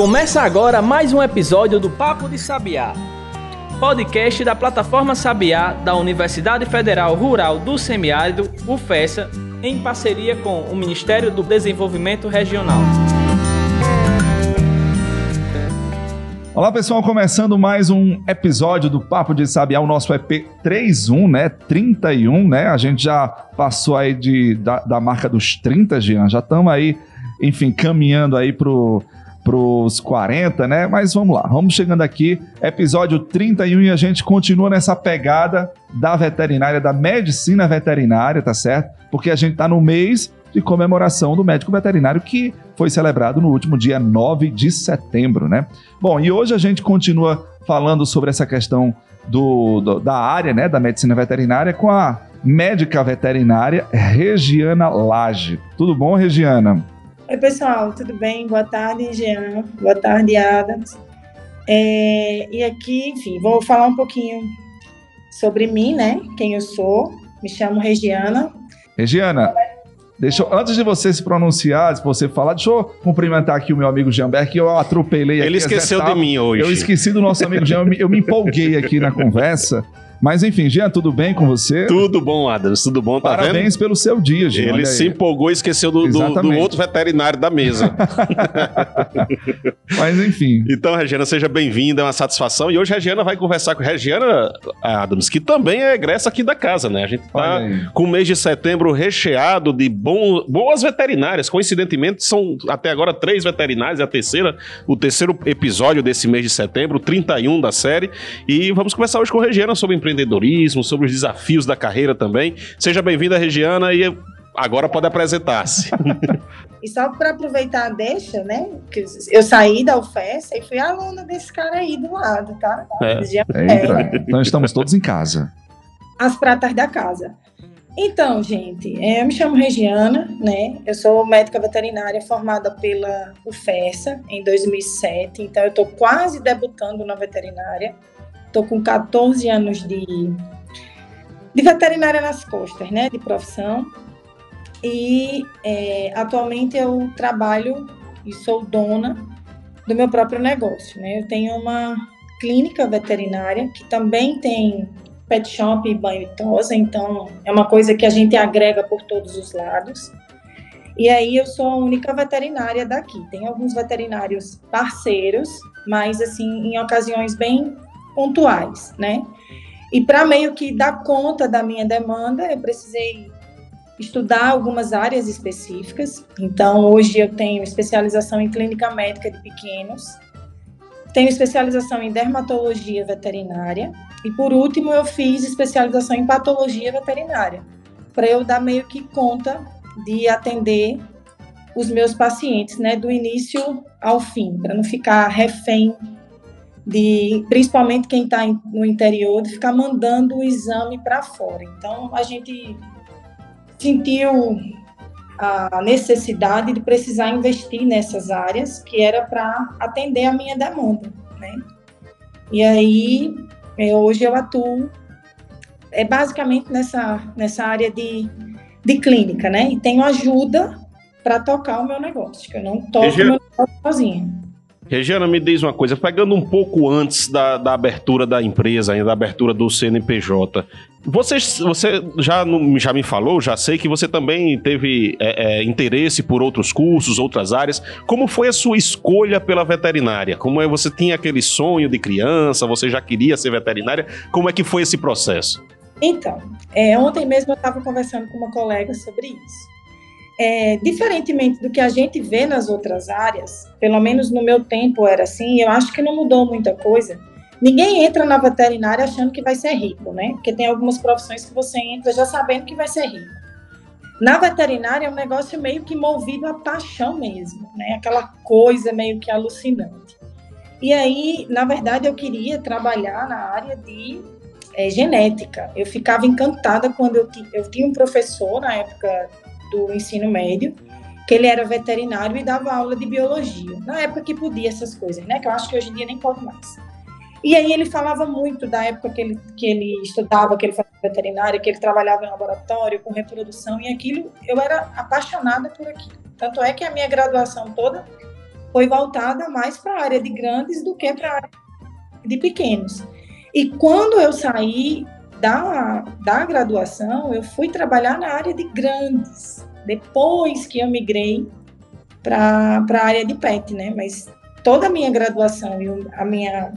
Começa agora mais um episódio do Papo de Sabiá, podcast da plataforma Sabiá da Universidade Federal Rural do Semiárido, UFESA, em parceria com o Ministério do Desenvolvimento Regional. Olá pessoal, começando mais um episódio do Papo de Sabiá, o nosso EP 31, né? 31, né? A gente já passou aí de, da, da marca dos 30, Jean, já estamos aí, enfim, caminhando aí pro para os 40, né? Mas vamos lá, vamos chegando aqui, episódio 31 e a gente continua nessa pegada da veterinária, da medicina veterinária, tá certo? Porque a gente tá no mês de comemoração do médico veterinário que foi celebrado no último dia 9 de setembro, né? Bom, e hoje a gente continua falando sobre essa questão do, do da área, né, da medicina veterinária com a médica veterinária Regiana Lage. Tudo bom, Regiana? Oi, pessoal, tudo bem? Boa tarde, Jean. Boa tarde, Adams. É, e aqui, enfim, vou falar um pouquinho sobre mim, né? Quem eu sou. Me chamo Regiana. Regiana, deixa eu, antes de você se pronunciar, se você falar, deixa eu cumprimentar aqui o meu amigo Jeanberg, que eu atropelei Ele esqueceu de mim hoje. Eu esqueci do nosso amigo Jean, eu me, eu me empolguei aqui na conversa. Mas enfim, Jean, tudo bem com você? Tudo bom, Adams, tudo bom, tá Parabéns vendo? pelo seu dia, Jean. Ele se empolgou e esqueceu do, do, do, outro veterinário da mesa. Mas enfim. Então, Regiana, seja bem-vinda, é uma satisfação. E hoje a Regiana vai conversar com a Regiana Adams, que também é egressa aqui da casa, né? A gente tá com o mês de setembro recheado de bom, boas veterinárias. Coincidentemente, são até agora três veterinárias, a terceira, o terceiro episódio desse mês de setembro, 31 da série. E vamos conversar hoje com a Regiana sobre empreendedorismo empreendedorismo, sobre os desafios da carreira também. Seja bem-vinda, Regiana, e agora pode apresentar-se. e só para aproveitar a deixa, né? Que eu saí da UFES e fui aluna desse cara aí do lado, tá? É. É, então estamos todos em casa. As pratas da casa. Então, gente, é, eu me chamo Regiana, né? Eu sou médica veterinária formada pela UFESA em 2007, então eu estou quase debutando na veterinária. Estou com 14 anos de, de veterinária nas costas, né, de profissão. E é, atualmente eu trabalho e sou dona do meu próprio negócio. Né? Eu tenho uma clínica veterinária que também tem pet shop e banho e tosa, então é uma coisa que a gente agrega por todos os lados. E aí eu sou a única veterinária daqui. Tem alguns veterinários parceiros, mas assim, em ocasiões bem pontuais, né? E para meio que dar conta da minha demanda, eu precisei estudar algumas áreas específicas. Então, hoje eu tenho especialização em clínica médica de pequenos, tenho especialização em dermatologia veterinária e, por último, eu fiz especialização em patologia veterinária, para eu dar meio que conta de atender os meus pacientes, né, do início ao fim, para não ficar refém de principalmente quem está no interior, de ficar mandando o exame para fora. Então, a gente sentiu a necessidade de precisar investir nessas áreas que era para atender a minha demanda, né? E aí, é, hoje eu atuo é basicamente nessa, nessa área de, de clínica, né? E tenho ajuda para tocar o meu negócio, que eu não toco o meu negócio sozinha. Regiana, me diz uma coisa, pegando um pouco antes da, da abertura da empresa, ainda da abertura do CNPJ, você, você já, já me falou, já sei que você também teve é, é, interesse por outros cursos, outras áreas. Como foi a sua escolha pela veterinária? Como é você tinha aquele sonho de criança? Você já queria ser veterinária? Como é que foi esse processo? Então, é, ontem mesmo eu estava conversando com uma colega sobre isso é, diferentemente do que a gente vê nas outras áreas, pelo menos no meu tempo era assim, eu acho que não mudou muita coisa. Ninguém entra na veterinária achando que vai ser rico, né? Porque tem algumas profissões que você entra já sabendo que vai ser rico. Na veterinária é um negócio meio que movido a paixão mesmo, né? Aquela coisa meio que alucinante. E aí, na verdade, eu queria trabalhar na área de é, genética. Eu ficava encantada quando eu, eu tinha um professor na época do ensino médio, que ele era veterinário e dava aula de biologia. Na época que podia essas coisas, né? Que eu acho que hoje em dia nem pode mais. E aí ele falava muito da época que ele, que ele estudava, que ele fazia veterinária, que ele trabalhava em laboratório com reprodução e aquilo, eu era apaixonada por aquilo. Tanto é que a minha graduação toda foi voltada mais para a área de grandes do que para a área de pequenos. E quando eu saí da, da graduação, eu fui trabalhar na área de grandes, depois que eu migrei para a área de PET, né? Mas toda a minha graduação e a minha,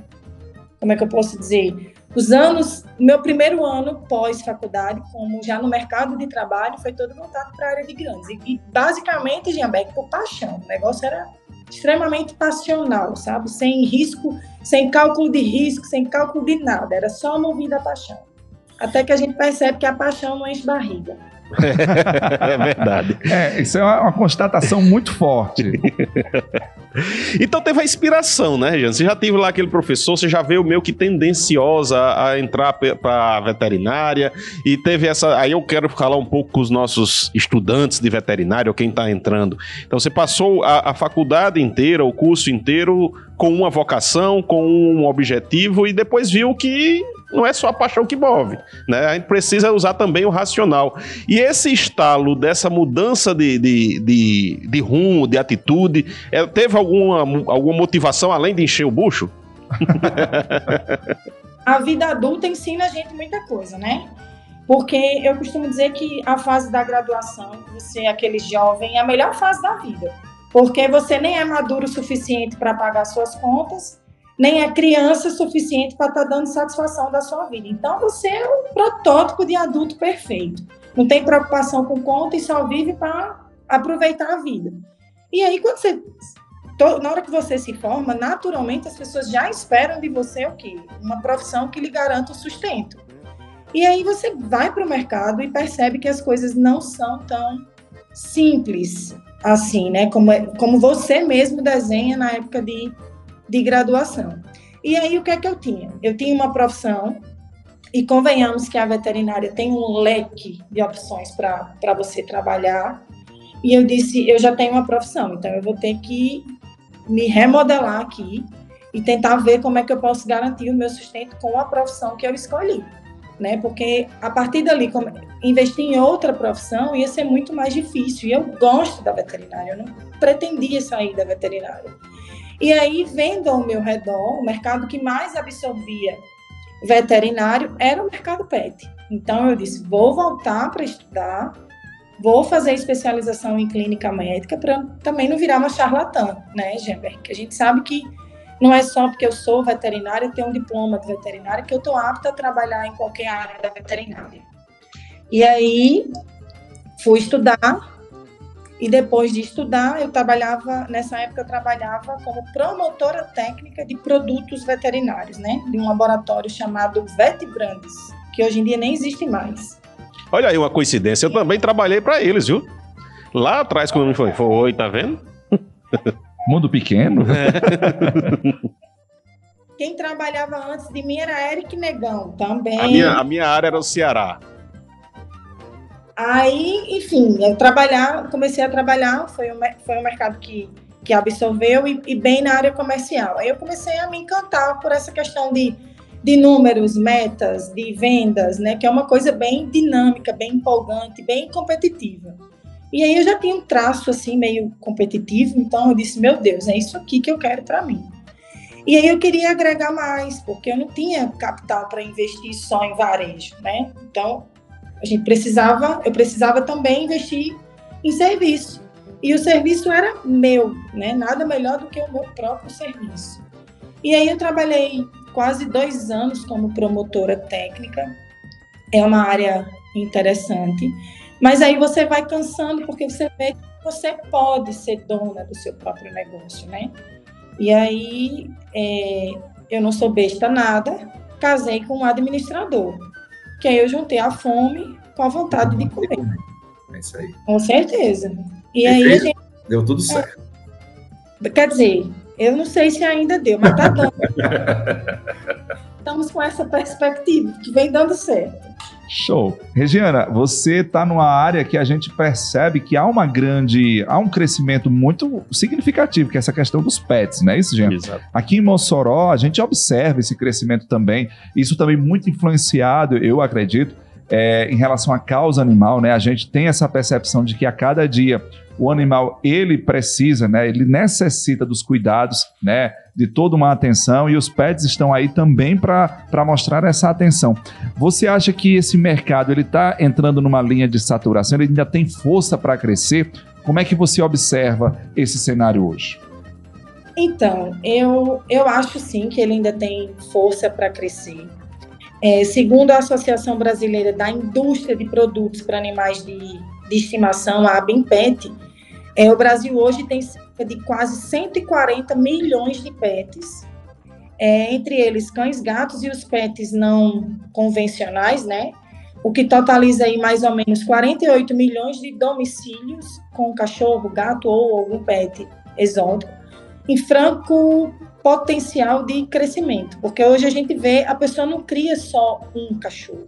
como é que eu posso dizer, os anos, meu primeiro ano pós-faculdade, como já no mercado de trabalho, foi todo voltado para a área de grandes. E, e basicamente, Gianbeck, por paixão. O negócio era extremamente passional, sabe? Sem risco, sem cálculo de risco, sem cálculo de nada. Era só movida a paixão. Até que a gente percebe que a paixão não enche barriga. é verdade. É, isso é uma, uma constatação muito forte. então teve a inspiração, né, Jean? Você já teve lá aquele professor, você já veio meio que tendenciosa a entrar para a veterinária e teve essa. Aí eu quero falar um pouco com os nossos estudantes de veterinária, ou quem está entrando. Então você passou a, a faculdade inteira, o curso inteiro, com uma vocação, com um objetivo e depois viu que não é só a paixão que move, né? A gente precisa usar também o racional. E esse estalo dessa mudança de, de, de, de rumo, de atitude, é, teve alguma, alguma motivação além de encher o bucho? a vida adulta ensina a gente muita coisa, né? Porque eu costumo dizer que a fase da graduação, você é aquele jovem, é a melhor fase da vida. Porque você nem é maduro o suficiente para pagar suas contas, nem é criança suficiente para estar tá dando satisfação da sua vida. Então você é um protótipo de adulto perfeito. Não tem preocupação com conta e só vive para aproveitar a vida. E aí quando você na hora que você se forma, naturalmente as pessoas já esperam de você o quê? Uma profissão que lhe garanta o sustento. E aí você vai para o mercado e percebe que as coisas não são tão simples assim, né? Como, é, como você mesmo desenha na época de de graduação. E aí, o que é que eu tinha? Eu tinha uma profissão, e convenhamos que a veterinária tem um leque de opções para você trabalhar. E eu disse: eu já tenho uma profissão, então eu vou ter que me remodelar aqui e tentar ver como é que eu posso garantir o meu sustento com a profissão que eu escolhi. Né? Porque a partir dali, investir em outra profissão ia ser muito mais difícil. E eu gosto da veterinária, eu não pretendia sair da veterinária. E aí, vendo ao meu redor, o mercado que mais absorvia veterinário era o mercado pet. Então, eu disse: vou voltar para estudar, vou fazer especialização em clínica médica para também não virar uma charlatã, né, Gember? Que a gente sabe que não é só porque eu sou veterinária, tenho um diploma de veterinária, que eu estou apta a trabalhar em qualquer área da veterinária. E aí, fui estudar e depois de estudar, eu trabalhava, nessa época eu trabalhava como promotora técnica de produtos veterinários, né? De um laboratório chamado Vetbrands, que hoje em dia nem existe mais. Olha aí uma coincidência, eu também trabalhei para eles, viu? Lá atrás, quando foi, foi, tá vendo? Mundo pequeno. É. Quem trabalhava antes de mim era Eric Negão, também. A minha, a minha área era o Ceará. Aí, enfim, eu trabalhar, comecei a trabalhar, foi um, foi um mercado que, que absorveu e, e, bem na área comercial. Aí eu comecei a me encantar por essa questão de, de números, metas, de vendas, né? Que é uma coisa bem dinâmica, bem empolgante, bem competitiva. E aí eu já tinha um traço assim meio competitivo, então eu disse, meu Deus, é isso aqui que eu quero para mim. E aí eu queria agregar mais, porque eu não tinha capital para investir só em varejo, né? Então a gente precisava, eu precisava também investir em serviço. E o serviço era meu, né? Nada melhor do que o meu próprio serviço. E aí eu trabalhei quase dois anos como promotora técnica. É uma área interessante. Mas aí você vai cansando porque você vê que você pode ser dona do seu próprio negócio, né? E aí é, eu não sou besta nada, casei com um administrador que aí eu juntei a fome com a vontade de comer. É isso aí. Com certeza. E aí a gente... Deu tudo certo. Quer dizer, eu não sei se ainda deu, mas tá dando. Estamos com essa perspectiva, que vem dando certo. Show. Regiana, você está numa área que a gente percebe que há uma grande, há um crescimento muito significativo, que é essa questão dos pets, não é isso, gente? Exato. Aqui em Mossoró, a gente observa esse crescimento também, isso também muito influenciado, eu acredito, é, em relação à causa animal, né? A gente tem essa percepção de que a cada dia o animal ele precisa, né? Ele necessita dos cuidados, né? De toda uma atenção e os pets estão aí também para mostrar essa atenção. Você acha que esse mercado ele está entrando numa linha de saturação? Ele ainda tem força para crescer? Como é que você observa esse cenário hoje? Então, eu, eu acho sim que ele ainda tem força para crescer. É, segundo a Associação Brasileira da Indústria de Produtos para Animais de, de Estimação, a ABIMPET, é, o Brasil hoje tem cerca de quase 140 milhões de pets, é, entre eles cães, gatos e os pets não convencionais, né? O que totaliza aí mais ou menos 48 milhões de domicílios com cachorro, gato ou algum pet exótico em franco potencial de crescimento, porque hoje a gente vê a pessoa não cria só um cachorro,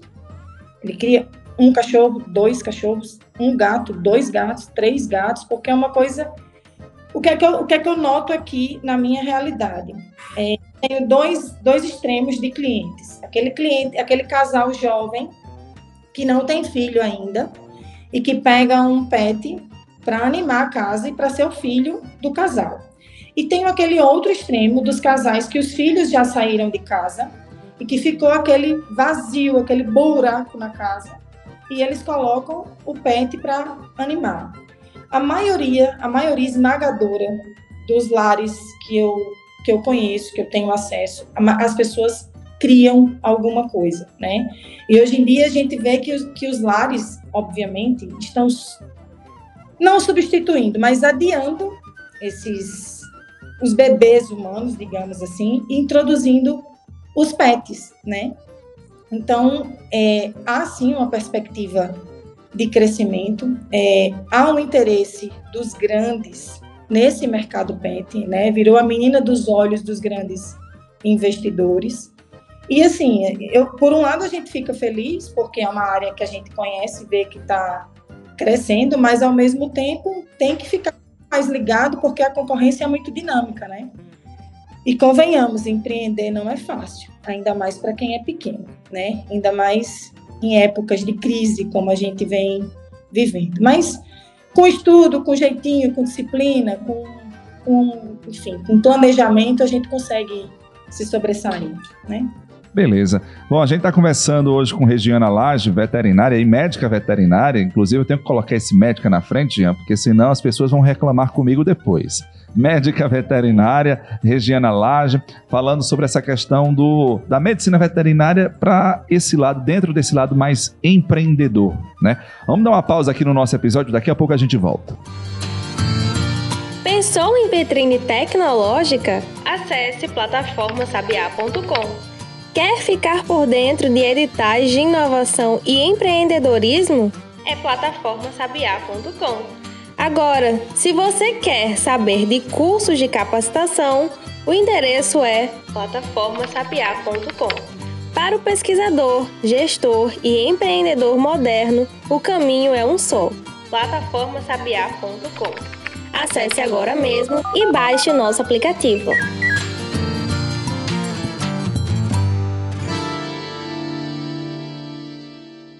ele cria um cachorro, dois cachorros, um gato, dois gatos, três gatos, porque é uma coisa. O que é que eu, o que é que eu noto aqui na minha realidade? É, tenho dois, dois extremos de clientes. Aquele cliente, aquele casal jovem que não tem filho ainda e que pega um pet para animar a casa e para ser o filho do casal. E tem aquele outro extremo dos casais que os filhos já saíram de casa e que ficou aquele vazio, aquele buraco na casa e eles colocam o pet para animar. A maioria, a maioria esmagadora dos lares que eu que eu conheço, que eu tenho acesso, as pessoas criam alguma coisa, né? E hoje em dia a gente vê que os, que os lares, obviamente, estão não substituindo, mas adiando esses os bebês humanos, digamos assim, introduzindo os pets, né? Então, é, há sim uma perspectiva de crescimento, é, há um interesse dos grandes nesse mercado pet, né? Virou a menina dos olhos dos grandes investidores. E assim, eu, por um lado a gente fica feliz porque é uma área que a gente conhece, vê que está crescendo, mas ao mesmo tempo tem que ficar mais ligado porque a concorrência é muito dinâmica, né? E convenhamos, empreender não é fácil, ainda mais para quem é pequeno, né? Ainda mais em épocas de crise como a gente vem vivendo. Mas com estudo, com jeitinho, com disciplina, com, com enfim, com planejamento, a gente consegue se sobressair, né? Beleza. Bom, a gente está conversando hoje com Regiana Lage, veterinária e médica veterinária. Inclusive, eu tenho que colocar esse médica na frente, Jean, porque senão as pessoas vão reclamar comigo depois. Médica veterinária, Regiana Lage, falando sobre essa questão do, da medicina veterinária para esse lado, dentro desse lado mais empreendedor, né? Vamos dar uma pausa aqui no nosso episódio, daqui a pouco a gente volta. Pensou em vitrine tecnológica? Acesse plataformasabiá.com Quer ficar por dentro de editais de inovação e empreendedorismo? É plataformasabiá.com. Agora, se você quer saber de cursos de capacitação, o endereço é plataformasabiá.com. Para o pesquisador, gestor e empreendedor moderno, o caminho é um só: plataformasabiá.com. Acesse agora mesmo e baixe o nosso aplicativo.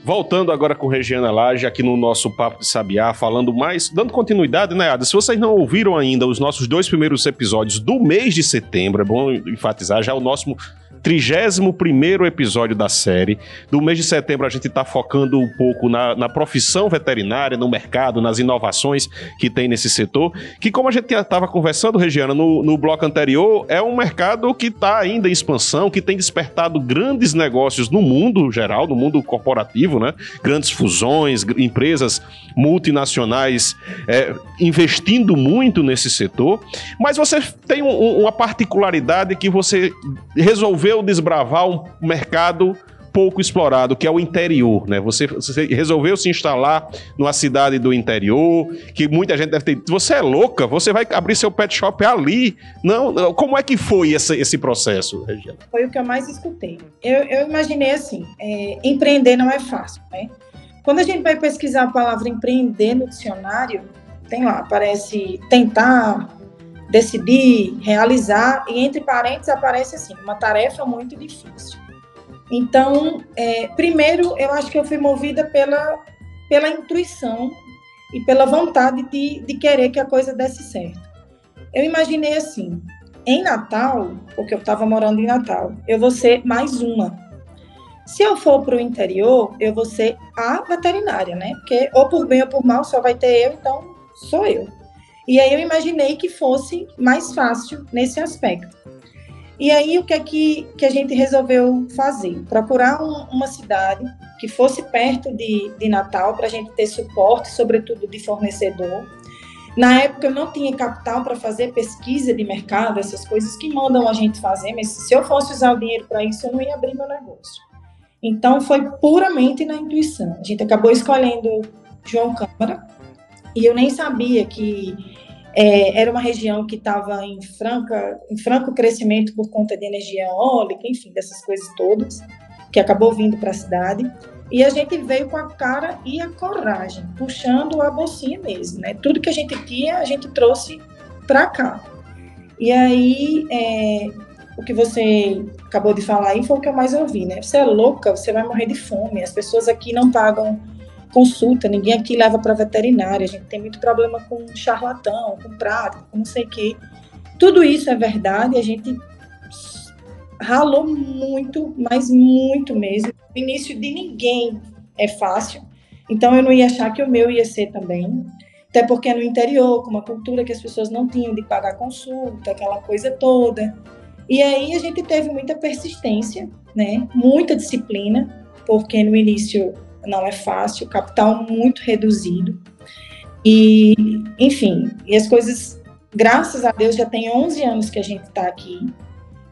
Voltando agora com Regiana Lage, aqui no nosso Papo de Sabiá, falando mais, dando continuidade, né, Ada? Se vocês não ouviram ainda os nossos dois primeiros episódios do mês de setembro, é bom enfatizar, já o nosso 31 episódio da série. Do mês de setembro, a gente está focando um pouco na, na, profissão veterinária, no mercado, nas inovações que tem nesse setor. Que, como a gente estava conversando, Regiana, no, no bloco anterior, é um mercado que está ainda em expansão, que tem despertado grandes negócios no mundo geral, no mundo corporativo, né? Grandes fusões, empresas multinacionais é, investindo muito nesse setor. Mas você tem um, uma particularidade que você resolveu resolveu desbravar um mercado pouco explorado, que é o interior, né? Você, você, resolveu se instalar numa cidade do interior, que muita gente deve ter. Você é louca? Você vai abrir seu pet shop ali? Não, não. como é que foi esse, esse processo, Regina? Foi o que eu mais escutei. Eu, eu imaginei assim: é, empreender não é fácil, né? Quando a gente vai pesquisar a palavra empreender no dicionário, tem lá, aparece tentar, decidir, realizar, e entre parênteses aparece assim, uma tarefa muito difícil. Então, é, primeiro, eu acho que eu fui movida pela, pela intuição e pela vontade de, de querer que a coisa desse certo. Eu imaginei assim, em Natal, porque eu estava morando em Natal, eu vou ser mais uma. Se eu for para o interior, eu vou ser a veterinária, né? Porque ou por bem ou por mal só vai ter eu, então sou eu. E aí eu imaginei que fosse mais fácil nesse aspecto. E aí o que é que, que a gente resolveu fazer? Procurar um, uma cidade que fosse perto de, de Natal para a gente ter suporte, sobretudo de fornecedor. Na época eu não tinha capital para fazer pesquisa de mercado, essas coisas que mandam a gente fazer, mas se eu fosse usar o dinheiro para isso, eu não ia abrir meu negócio. Então foi puramente na intuição. A gente acabou escolhendo João Câmara e eu nem sabia que é, era uma região que estava em, franca, em franco crescimento por conta de energia eólica, enfim, dessas coisas todas, que acabou vindo para a cidade. E a gente veio com a cara e a coragem, puxando a bolsinha mesmo, né? Tudo que a gente tinha, a gente trouxe para cá. E aí, é, o que você acabou de falar aí foi o que eu mais ouvi, né? Você é louca, você vai morrer de fome. As pessoas aqui não pagam consulta, ninguém aqui leva para veterinária. A gente tem muito problema com charlatão, com prática, com não sei o quê. Tudo isso é verdade. A gente ralou muito, mas muito mesmo. O início de ninguém é fácil. Então eu não ia achar que o meu ia ser também. Até porque no interior, com uma cultura que as pessoas não tinham de pagar consulta, aquela coisa toda. E aí a gente teve muita persistência, né? Muita disciplina, porque no início não é fácil, capital muito reduzido. E, enfim, e as coisas, graças a Deus, já tem 11 anos que a gente está aqui.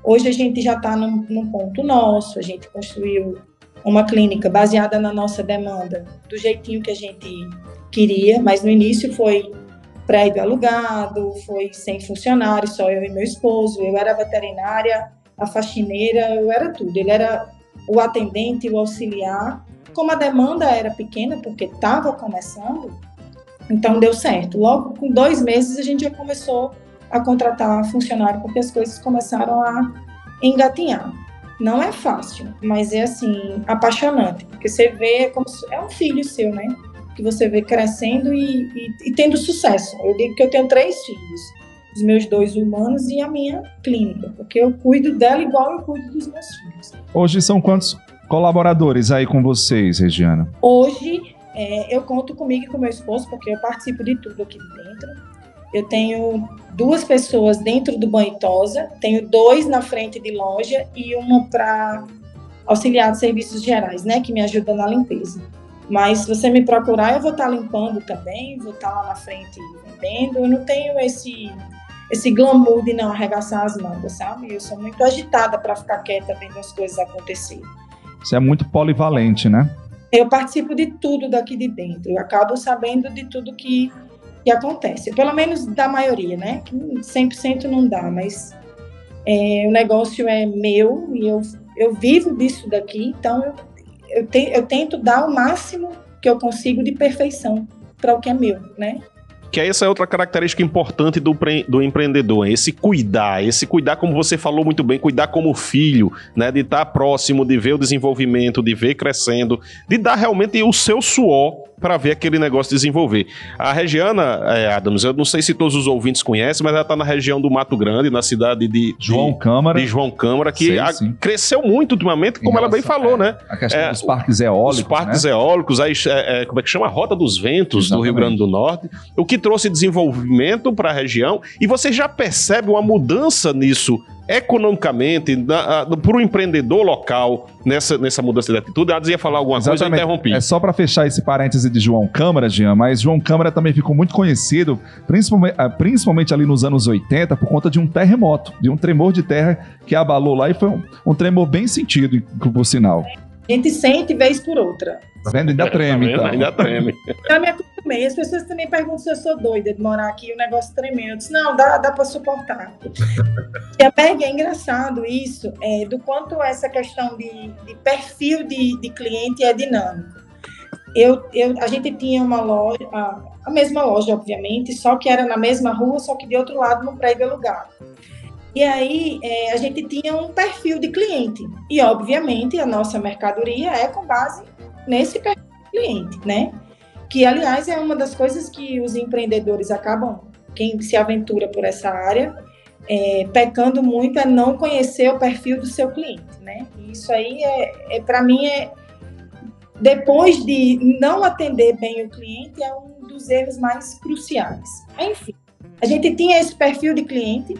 Hoje a gente já está num, num ponto nosso, a gente construiu uma clínica baseada na nossa demanda, do jeitinho que a gente queria, mas no início foi prédio alugado, foi sem funcionários, só eu e meu esposo. Eu era veterinária, a faxineira, eu era tudo. Ele era o atendente, o auxiliar. Como a demanda era pequena, porque estava começando, então deu certo. Logo com dois meses a gente já começou a contratar funcionário, porque as coisas começaram a engatinhar. Não é fácil, mas é assim, apaixonante, porque você vê como é um filho seu, né? Que você vê crescendo e, e, e tendo sucesso. Eu digo que eu tenho três filhos os meus dois humanos e a minha clínica, porque eu cuido dela igual eu cuido dos meus filhos. Hoje são quantos colaboradores aí com vocês, Regiana? Hoje é, eu conto comigo e com meu esposo, porque eu participo de tudo aqui dentro. Eu tenho duas pessoas dentro do banho tosa, tenho dois na frente de loja e uma para auxiliar de serviços gerais, né, que me ajuda na limpeza. Mas se você me procurar, eu vou estar limpando também, vou estar lá na frente vendendo. Eu não tenho esse esse glamour de não arregaçar as mangas, sabe? Eu sou muito agitada para ficar quieta vendo as coisas acontecerem. Você é muito polivalente, né? Eu participo de tudo daqui de dentro. Eu acabo sabendo de tudo que, que acontece. Pelo menos da maioria, né? 100% não dá, mas é, o negócio é meu e eu, eu vivo disso daqui. Então, eu, eu, te, eu tento dar o máximo que eu consigo de perfeição para o que é meu, né? Que essa é outra característica importante do, do empreendedor, é esse cuidar, esse cuidar, como você falou muito bem, cuidar como filho, né? De estar próximo, de ver o desenvolvimento, de ver crescendo, de dar realmente o seu suor para ver aquele negócio desenvolver. A Regiana, é, Adams, eu não sei se todos os ouvintes conhecem, mas ela está na região do Mato Grande, na cidade de João Câmara. De João Câmara, que sei, a, cresceu muito ultimamente, como ela bem falou, é, né? A questão é, dos parques eólicos. Os parques né? eólicos, aí, é, é, como é que chama? A Rota dos Ventos Exatamente. do Rio Grande do Norte, o que trouxe desenvolvimento para a região, e você já percebe uma mudança nisso economicamente, para o empreendedor local, nessa, nessa mudança de atitude. Ela ia falar alguma Exatamente. coisa, eu interrompi. É só para fechar esse parêntese de João Câmara, Jean, mas João Câmara também ficou muito conhecido, principalmente, ah, principalmente ali nos anos 80, por conta de um terremoto, de um tremor de terra que abalou lá e foi um, um tremor bem sentido, por sinal. A gente sente vez por outra. Tá vendo? Ainda treme, tá então. Ainda treme. Eu me acostumei. As pessoas também perguntam se eu sou doida de morar aqui e o negócio tremendo. Eu disse, não, dá, dá para suportar. e a PEG é engraçado isso, é, do quanto essa questão de, de perfil de, de cliente é dinâmico. Eu, eu, a gente tinha uma loja, a, a mesma loja, obviamente, só que era na mesma rua, só que de outro lado no prédio alugado. E aí é, a gente tinha um perfil de cliente. E, obviamente, a nossa mercadoria é com base nesse perfil de cliente, né? Que, aliás, é uma das coisas que os empreendedores acabam, quem se aventura por essa área, é, pecando muito é não conhecer o perfil do seu cliente, né? Isso aí é, é para mim é depois de não atender bem o cliente é um dos erros mais cruciais. Enfim, a gente tinha esse perfil de cliente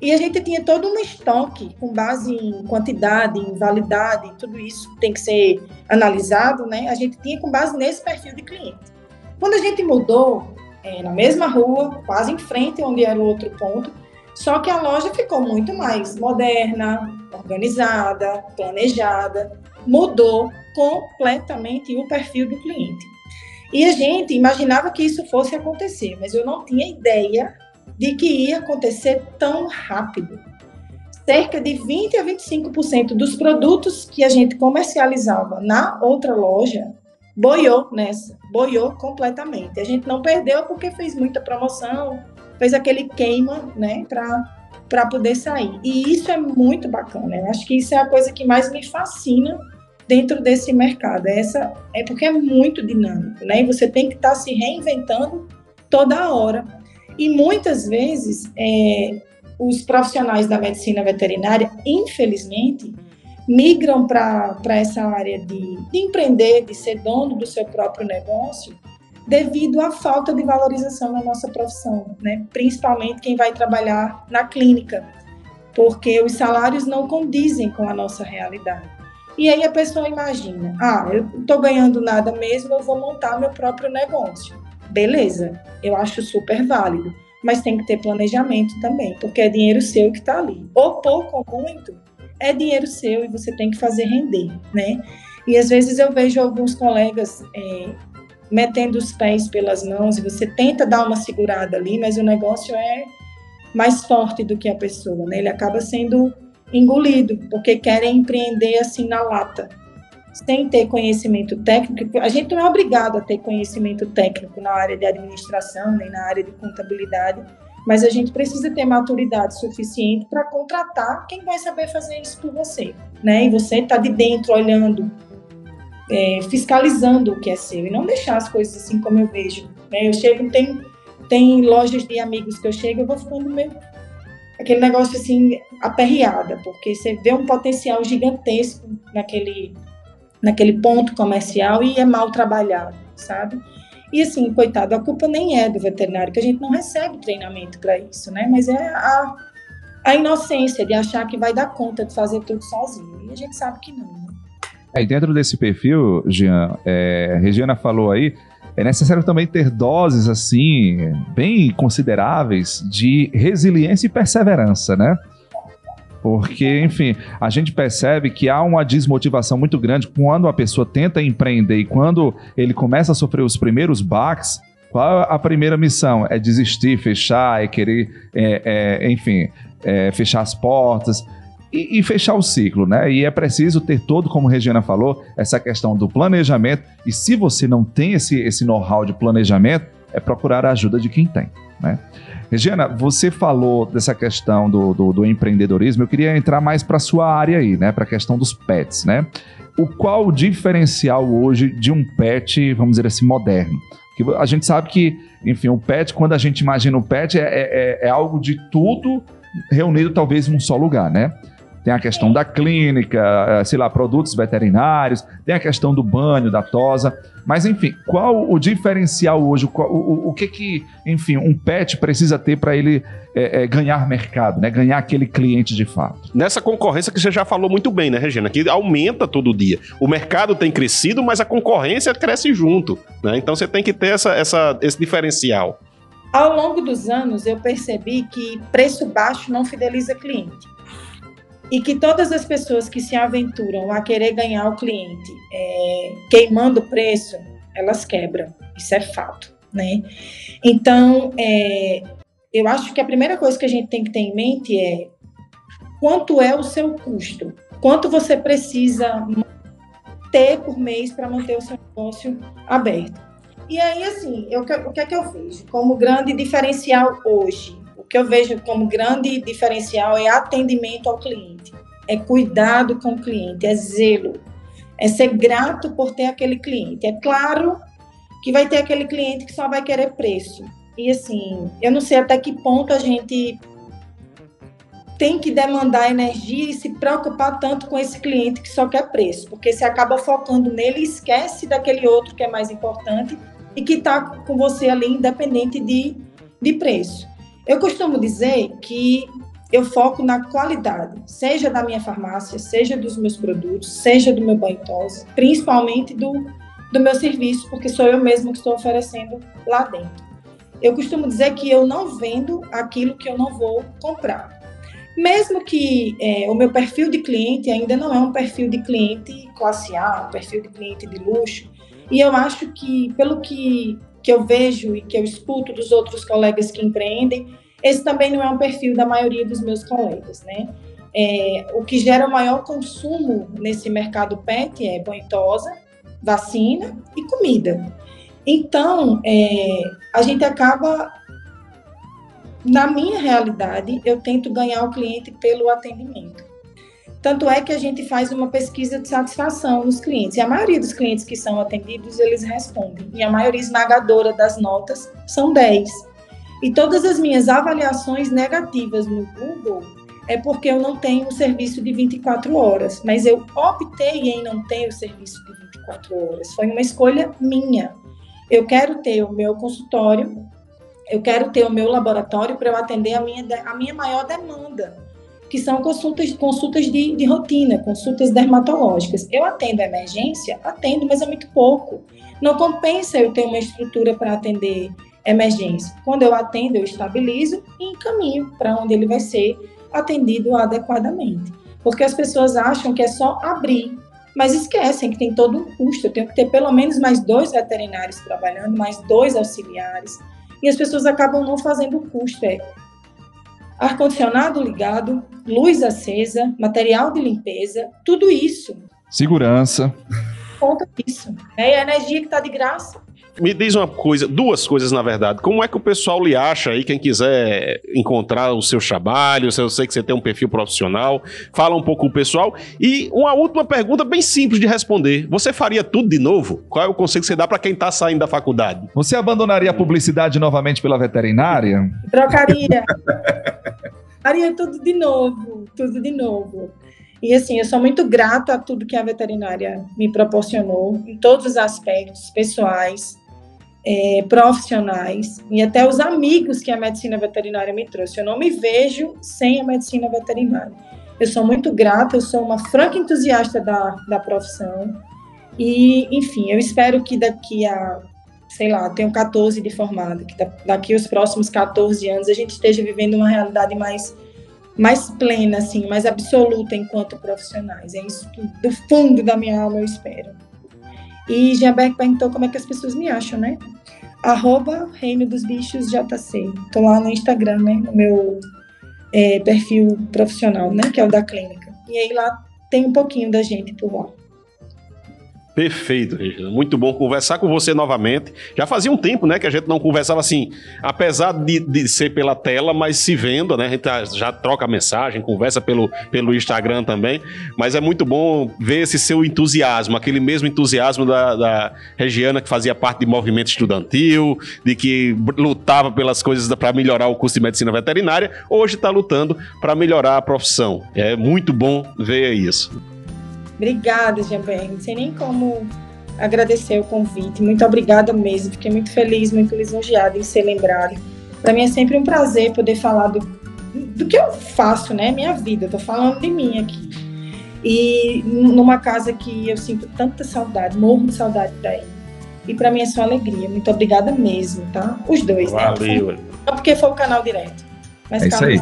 e a gente tinha todo um estoque com base em quantidade, em validade, tudo isso tem que ser analisado, né? A gente tinha com base nesse perfil de cliente. Quando a gente mudou é, na mesma rua, quase em frente onde era o outro ponto, só que a loja ficou muito mais moderna, organizada, planejada, mudou completamente o perfil do cliente. E a gente imaginava que isso fosse acontecer, mas eu não tinha ideia de que ia acontecer tão rápido. Cerca de 20 a 25% dos produtos que a gente comercializava na outra loja boiou nessa, boiou completamente. A gente não perdeu porque fez muita promoção, fez aquele queima, né, para poder sair. E isso é muito bacana. Eu acho que isso é a coisa que mais me fascina dentro desse mercado. Essa é porque é muito dinâmico, né? E você tem que estar tá se reinventando toda hora. E muitas vezes é, os profissionais da medicina veterinária, infelizmente, migram para essa área de, de empreender, de ser dono do seu próprio negócio, devido à falta de valorização na nossa profissão, né? principalmente quem vai trabalhar na clínica, porque os salários não condizem com a nossa realidade. E aí a pessoa imagina: ah, eu não estou ganhando nada mesmo, eu vou montar meu próprio negócio beleza, eu acho super válido, mas tem que ter planejamento também, porque é dinheiro seu que está ali. Ou pouco ou muito, é dinheiro seu e você tem que fazer render, né? E às vezes eu vejo alguns colegas é, metendo os pés pelas mãos e você tenta dar uma segurada ali, mas o negócio é mais forte do que a pessoa, né? Ele acaba sendo engolido, porque querem empreender assim na lata sem ter conhecimento técnico, a gente não é obrigado a ter conhecimento técnico na área de administração, nem na área de contabilidade, mas a gente precisa ter maturidade suficiente para contratar quem vai saber fazer isso por você, né? E você está de dentro olhando, é, fiscalizando o que é seu e não deixar as coisas assim como eu vejo. Né? Eu chego, tem, tem lojas de amigos que eu chego, eu vou ficando meio aquele negócio assim aperreada, porque você vê um potencial gigantesco naquele naquele ponto comercial e é mal trabalhado, sabe? E assim, coitado, a culpa nem é do veterinário, que a gente não recebe treinamento para isso, né? Mas é a, a inocência de achar que vai dar conta de fazer tudo sozinho. E a gente sabe que não. Né? É, dentro desse perfil, Jean, é, Regina falou aí, é necessário também ter doses assim bem consideráveis de resiliência e perseverança, né? Porque, enfim, a gente percebe que há uma desmotivação muito grande quando a pessoa tenta empreender e quando ele começa a sofrer os primeiros baques. Qual a primeira missão? É desistir, fechar, é querer, é, é, enfim, é, fechar as portas e, e, fechar o ciclo, né? E é preciso ter todo, como a Regina falou, essa questão do planejamento. E se você não tem esse, esse know-how de planejamento, é procurar a ajuda de quem tem, né? Regina, você falou dessa questão do, do, do empreendedorismo, eu queria entrar mais para sua área aí, né? Para a questão dos pets, né? O qual o diferencial hoje de um pet, vamos dizer assim, moderno? Porque a gente sabe que, enfim, o pet, quando a gente imagina o pet, é, é, é algo de tudo reunido talvez em um só lugar, né? Tem a questão da clínica, eh, sei lá, produtos veterinários, tem a questão do banho, da tosa. Mas, enfim, qual o diferencial hoje? O, o, o que que, enfim, um pet precisa ter para ele é, é, ganhar mercado, né? Ganhar aquele cliente de fato. Nessa concorrência que você já falou muito bem, né, Regina? Que aumenta todo dia. O mercado tem crescido, mas a concorrência cresce junto. Né? Então você tem que ter essa, essa, esse diferencial. Ao longo dos anos, eu percebi que preço baixo não fideliza cliente e que todas as pessoas que se aventuram a querer ganhar o cliente é, queimando o preço, elas quebram. Isso é fato, né? Então, é, eu acho que a primeira coisa que a gente tem que ter em mente é quanto é o seu custo, quanto você precisa ter por mês para manter o seu negócio aberto. E aí, assim, eu, o que é que eu vejo como grande diferencial hoje? Que eu vejo como grande diferencial é atendimento ao cliente, é cuidado com o cliente, é zelo, é ser grato por ter aquele cliente. É claro que vai ter aquele cliente que só vai querer preço. E assim, eu não sei até que ponto a gente tem que demandar energia e se preocupar tanto com esse cliente que só quer preço, porque você acaba focando nele e esquece daquele outro que é mais importante e que está com você ali independente de, de preço. Eu costumo dizer que eu foco na qualidade, seja da minha farmácia, seja dos meus produtos, seja do meu banho tosse, principalmente do, do meu serviço, porque sou eu mesmo que estou oferecendo lá dentro. Eu costumo dizer que eu não vendo aquilo que eu não vou comprar. Mesmo que é, o meu perfil de cliente ainda não é um perfil de cliente classe A, um perfil de cliente de luxo, e eu acho que, pelo que, que eu vejo e que eu escuto dos outros colegas que empreendem, esse também não é um perfil da maioria dos meus colegas, né? É, o que gera o maior consumo nesse mercado pet é banhosa, vacina e comida. Então, é, a gente acaba na minha realidade, eu tento ganhar o cliente pelo atendimento. Tanto é que a gente faz uma pesquisa de satisfação nos clientes. E a maioria dos clientes que são atendidos, eles respondem. E a maioria esmagadora das notas são 10. E todas as minhas avaliações negativas no Google é porque eu não tenho o serviço de 24 horas. Mas eu optei em não ter o serviço de 24 horas. Foi uma escolha minha. Eu quero ter o meu consultório eu quero ter o meu laboratório para eu atender a minha, a minha maior demanda, que são consultas, consultas de, de rotina, consultas dermatológicas. Eu atendo a emergência? Atendo, mas é muito pouco. Não compensa eu ter uma estrutura para atender emergência. Quando eu atendo, eu estabilizo e encaminho para onde ele vai ser atendido adequadamente. Porque as pessoas acham que é só abrir, mas esquecem que tem todo um custo. Eu tenho que ter pelo menos mais dois veterinários trabalhando, mais dois auxiliares e as pessoas acabam não fazendo o custo. É ar-condicionado ligado, luz acesa, material de limpeza, tudo isso. Segurança. Conta isso. É a energia que está de graça. Me diz uma coisa, duas coisas na verdade. Como é que o pessoal lhe acha aí, quem quiser encontrar o seu trabalho, eu sei que você tem um perfil profissional, fala um pouco com o pessoal. E uma última pergunta bem simples de responder. Você faria tudo de novo? Qual é o conselho que você dá para quem está saindo da faculdade? Você abandonaria a publicidade novamente pela veterinária? Trocaria. Faria tudo de novo, tudo de novo. E assim, eu sou muito grata a tudo que a veterinária me proporcionou, em todos os aspectos pessoais, é, profissionais e até os amigos que a medicina veterinária me trouxe. Eu não me vejo sem a medicina veterinária. Eu sou muito grata, eu sou uma franca entusiasta da, da profissão. E, enfim, eu espero que daqui a, sei lá, tenho 14 de formada, que daqui os próximos 14 anos a gente esteja vivendo uma realidade mais mais plena, assim, mais absoluta enquanto profissionais. É isso que, do fundo da minha alma, eu espero. E Jeanberg perguntou como é que as pessoas me acham, né? Arroba Reino dos Bichos JC. Tô lá no Instagram, né? No meu é, perfil profissional, né? Que é o da clínica. E aí lá tem um pouquinho da gente por lá. Perfeito, Regina. Muito bom conversar com você novamente. Já fazia um tempo, né, que a gente não conversava assim, apesar de, de ser pela tela, mas se vendo, né? A gente já troca mensagem, conversa pelo, pelo Instagram também. Mas é muito bom ver esse seu entusiasmo, aquele mesmo entusiasmo da, da Regiana que fazia parte de movimento estudantil, de que lutava pelas coisas para melhorar o curso de medicina veterinária, hoje está lutando para melhorar a profissão. É muito bom ver isso. Obrigada, Jean-Pierre. Não sei nem como agradecer o convite. Muito obrigada mesmo. Fiquei muito feliz, muito lisonjeada em ser lembrada. Para mim é sempre um prazer poder falar do, do que eu faço, né? Minha vida. Estou falando de mim aqui. E numa casa que eu sinto tanta saudade, morro de saudade daí. E para mim é só alegria. Muito obrigada mesmo, tá? Os dois, né? Valeu. né? Só porque foi o canal direto. Mas é isso aí.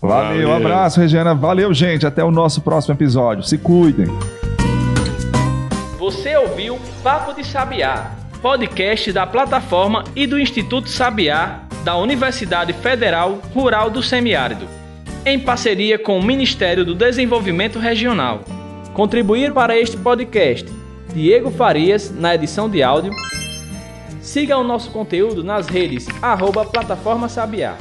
Valeu, Valeu. Um abraço, Regiana. Valeu, gente. Até o nosso próximo episódio. Se cuidem. Você ouviu Papo de Sabiá, podcast da plataforma e do Instituto Sabiá da Universidade Federal Rural do Semiárido, em parceria com o Ministério do Desenvolvimento Regional. Contribuir para este podcast, Diego Farias, na edição de áudio. Siga o nosso conteúdo nas redes arroba Plataforma Sabiá.